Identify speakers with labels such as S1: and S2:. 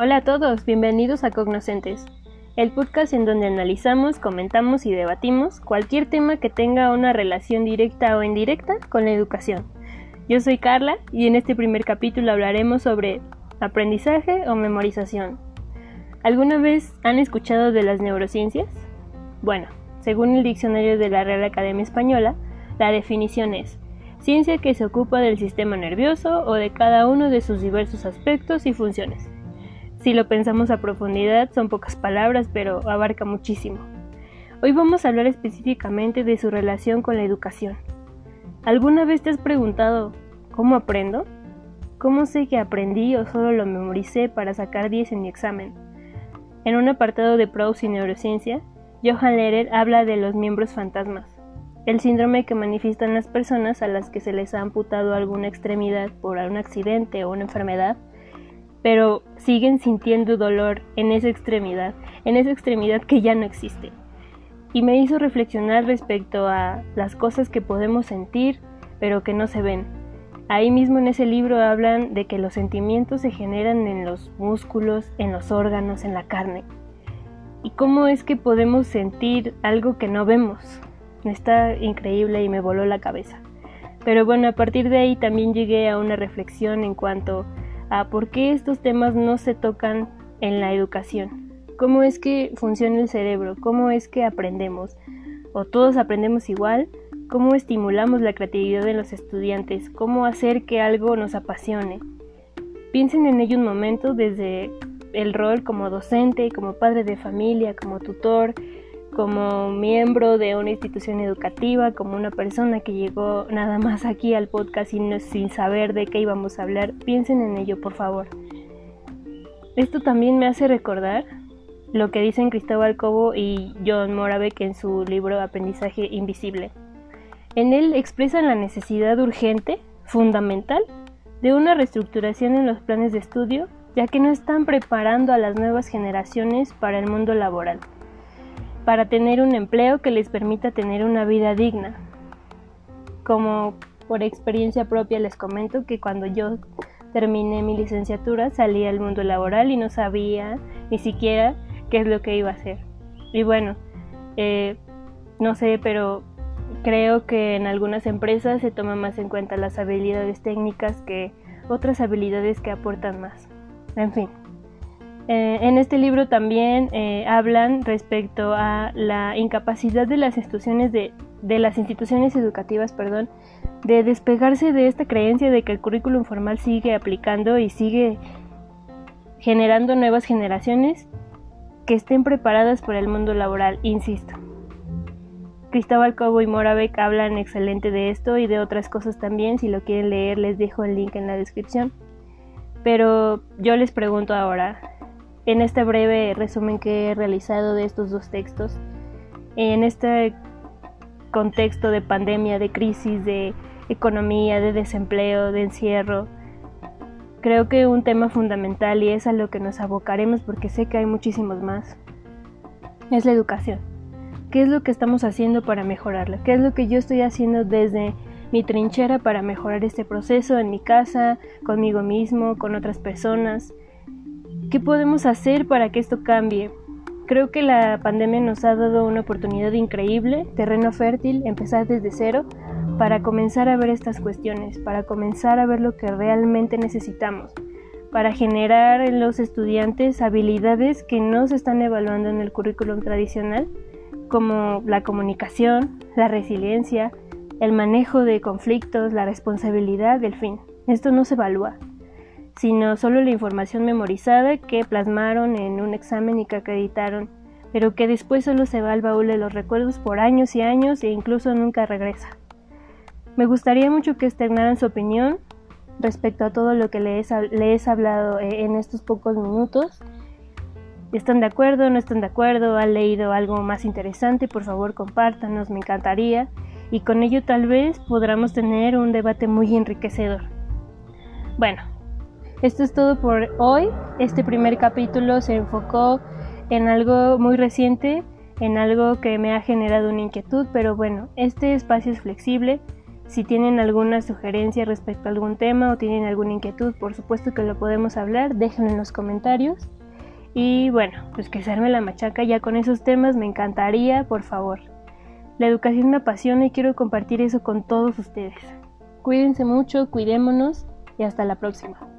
S1: Hola a todos, bienvenidos a Cognoscentes, el podcast en donde analizamos, comentamos y debatimos cualquier tema que tenga una relación directa o indirecta con la educación. Yo soy Carla y en este primer capítulo hablaremos sobre aprendizaje o memorización. ¿Alguna vez han escuchado de las neurociencias? Bueno, según el diccionario de la Real Academia Española, la definición es ciencia que se ocupa del sistema nervioso o de cada uno de sus diversos aspectos y funciones. Si lo pensamos a profundidad, son pocas palabras, pero abarca muchísimo. Hoy vamos a hablar específicamente de su relación con la educación. ¿Alguna vez te has preguntado cómo aprendo? ¿Cómo sé que aprendí o solo lo memoricé para sacar 10 en mi examen? En un apartado de Prose y Neurociencia, Johan Lehrer habla de los miembros fantasmas, el síndrome que manifiestan las personas a las que se les ha amputado alguna extremidad por un accidente o una enfermedad pero siguen sintiendo dolor en esa extremidad, en esa extremidad que ya no existe. Y me hizo reflexionar respecto a las cosas que podemos sentir, pero que no se ven. Ahí mismo en ese libro hablan de que los sentimientos se generan en los músculos, en los órganos, en la carne. ¿Y cómo es que podemos sentir algo que no vemos? Está increíble y me voló la cabeza. Pero bueno, a partir de ahí también llegué a una reflexión en cuanto por qué estos temas no se tocan en la educación. ¿Cómo es que funciona el cerebro? ¿Cómo es que aprendemos? ¿O todos aprendemos igual? ¿Cómo estimulamos la creatividad de los estudiantes? ¿Cómo hacer que algo nos apasione? Piensen en ello un momento desde el rol como docente, como padre de familia, como tutor, como miembro de una institución educativa, como una persona que llegó nada más aquí al podcast sin, sin saber de qué íbamos a hablar, piensen en ello, por favor. Esto también me hace recordar lo que dicen Cristóbal Cobo y John Moravec en su libro Aprendizaje Invisible. En él expresan la necesidad urgente, fundamental, de una reestructuración en los planes de estudio, ya que no están preparando a las nuevas generaciones para el mundo laboral para tener un empleo que les permita tener una vida digna. Como por experiencia propia les comento que cuando yo terminé mi licenciatura salí al mundo laboral y no sabía ni siquiera qué es lo que iba a hacer. Y bueno, eh, no sé, pero creo que en algunas empresas se toman más en cuenta las habilidades técnicas que otras habilidades que aportan más. En fin. Eh, en este libro también eh, hablan respecto a la incapacidad de las instituciones de, las instituciones educativas, perdón, de despegarse de esta creencia de que el currículum formal sigue aplicando y sigue generando nuevas generaciones que estén preparadas para el mundo laboral, insisto. Cristóbal Cobo y Moravec hablan excelente de esto y de otras cosas también, si lo quieren leer les dejo el link en la descripción. Pero yo les pregunto ahora, en este breve resumen que he realizado de estos dos textos, en este contexto de pandemia, de crisis, de economía, de desempleo, de encierro, creo que un tema fundamental y es a lo que nos abocaremos porque sé que hay muchísimos más, es la educación. ¿Qué es lo que estamos haciendo para mejorarla? ¿Qué es lo que yo estoy haciendo desde mi trinchera para mejorar este proceso en mi casa, conmigo mismo, con otras personas? ¿Qué podemos hacer para que esto cambie? Creo que la pandemia nos ha dado una oportunidad increíble, terreno fértil, empezar desde cero para comenzar a ver estas cuestiones, para comenzar a ver lo que realmente necesitamos, para generar en los estudiantes habilidades que no se están evaluando en el currículum tradicional, como la comunicación, la resiliencia, el manejo de conflictos, la responsabilidad, el fin. Esto no se evalúa sino solo la información memorizada que plasmaron en un examen y que acreditaron, pero que después solo se va al baúl de los recuerdos por años y años e incluso nunca regresa. Me gustaría mucho que externaran su opinión respecto a todo lo que les, les he hablado eh, en estos pocos minutos. ¿Están de acuerdo? ¿No están de acuerdo? ¿Han leído algo más interesante? Por favor, compártanos, me encantaría. Y con ello tal vez podamos tener un debate muy enriquecedor. Bueno, esto es todo por hoy. Este primer capítulo se enfocó en algo muy reciente, en algo que me ha generado una inquietud, pero bueno, este espacio es flexible Si tienen alguna sugerencia respecto a algún tema o tienen alguna inquietud, por supuesto que lo podemos hablar, déjenlo en los comentarios. Y bueno, pues que se arme la machaca ya con esos temas, me encantaría, por favor. La educación me apasiona y quiero compartir eso con todos ustedes. Cuídense mucho, cuidémonos y hasta la próxima.